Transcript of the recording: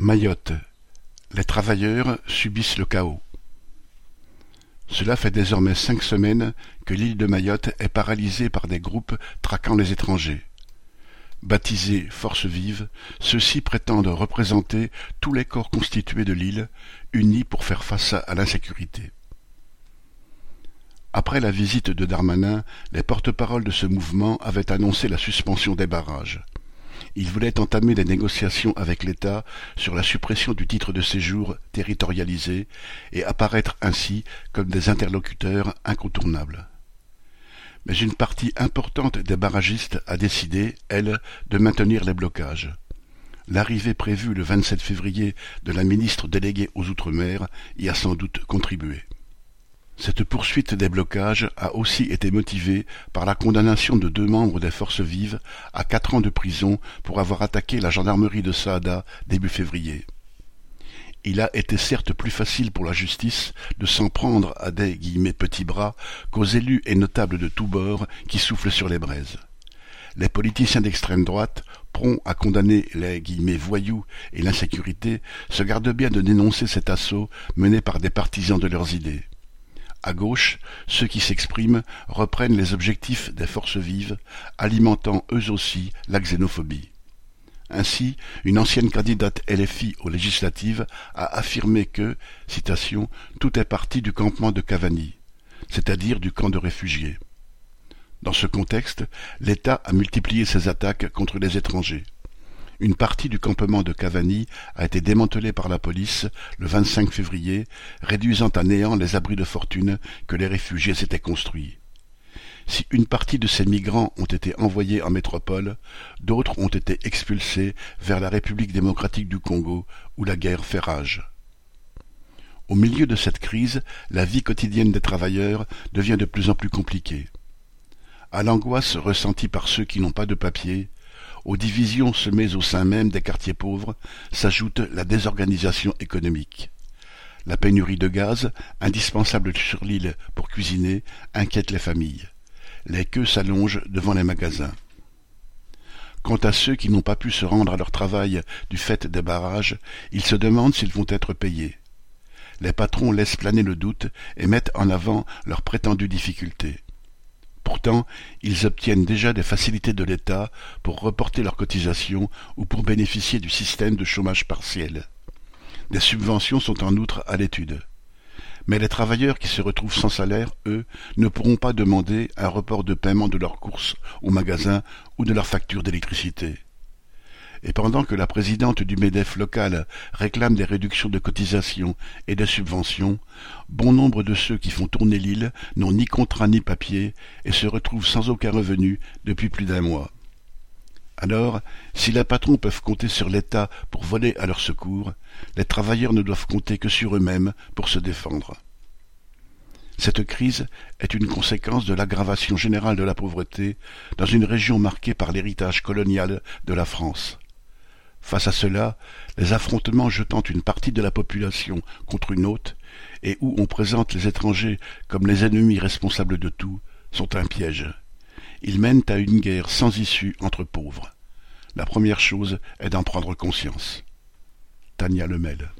Mayotte. Les travailleurs subissent le chaos. Cela fait désormais cinq semaines que l'île de Mayotte est paralysée par des groupes traquant les étrangers. Baptisés Forces vives, ceux-ci prétendent représenter tous les corps constitués de l'île, unis pour faire face à l'insécurité. Après la visite de Darmanin, les porte-paroles de ce mouvement avaient annoncé la suspension des barrages. Il voulait entamer des négociations avec l'État sur la suppression du titre de séjour territorialisé et apparaître ainsi comme des interlocuteurs incontournables. Mais une partie importante des barragistes a décidé, elle, de maintenir les blocages. L'arrivée prévue le 27 février de la ministre déléguée aux Outre-mer y a sans doute contribué. Cette poursuite des blocages a aussi été motivée par la condamnation de deux membres des Forces vives à quatre ans de prison pour avoir attaqué la gendarmerie de Saada début février. Il a été certes plus facile pour la justice de s'en prendre à des guillemets petits bras qu'aux élus et notables de tous bords qui soufflent sur les braises. Les politiciens d'extrême droite, prompts à condamner les guillemets voyous et l'insécurité, se gardent bien de dénoncer cet assaut mené par des partisans de leurs idées. À gauche, ceux qui s'expriment reprennent les objectifs des forces vives, alimentant eux aussi la xénophobie. Ainsi, une ancienne candidate LFI aux législatives a affirmé que, citation, tout est parti du campement de Cavani, c'est-à-dire du camp de réfugiés. Dans ce contexte, l'État a multiplié ses attaques contre les étrangers. Une partie du campement de Cavani a été démantelée par la police le 25 février, réduisant à néant les abris de fortune que les réfugiés s'étaient construits. Si une partie de ces migrants ont été envoyés en métropole, d'autres ont été expulsés vers la République démocratique du Congo, où la guerre fait rage. Au milieu de cette crise, la vie quotidienne des travailleurs devient de plus en plus compliquée. À l'angoisse ressentie par ceux qui n'ont pas de papier, aux divisions semées au sein même des quartiers pauvres s'ajoute la désorganisation économique. La pénurie de gaz, indispensable sur l'île pour cuisiner, inquiète les familles. Les queues s'allongent devant les magasins. Quant à ceux qui n'ont pas pu se rendre à leur travail du fait des barrages, ils se demandent s'ils vont être payés. Les patrons laissent planer le doute et mettent en avant leurs prétendues difficultés. Pourtant, ils obtiennent déjà des facilités de l'État pour reporter leurs cotisations ou pour bénéficier du système de chômage partiel. Des subventions sont en outre à l'étude. Mais les travailleurs qui se retrouvent sans salaire, eux, ne pourront pas demander un report de paiement de leurs courses au magasin ou de leur facture d'électricité. Et pendant que la présidente du MEDEF local réclame des réductions de cotisations et des subventions, bon nombre de ceux qui font tourner l'île n'ont ni contrat ni papier et se retrouvent sans aucun revenu depuis plus d'un mois. Alors, si les patrons peuvent compter sur l'État pour voler à leur secours, les travailleurs ne doivent compter que sur eux-mêmes pour se défendre. Cette crise est une conséquence de l'aggravation générale de la pauvreté dans une région marquée par l'héritage colonial de la France. Face à cela, les affrontements jetant une partie de la population contre une autre, et où on présente les étrangers comme les ennemis responsables de tout, sont un piège. Ils mènent à une guerre sans issue entre pauvres. La première chose est d'en prendre conscience. Tania Lemel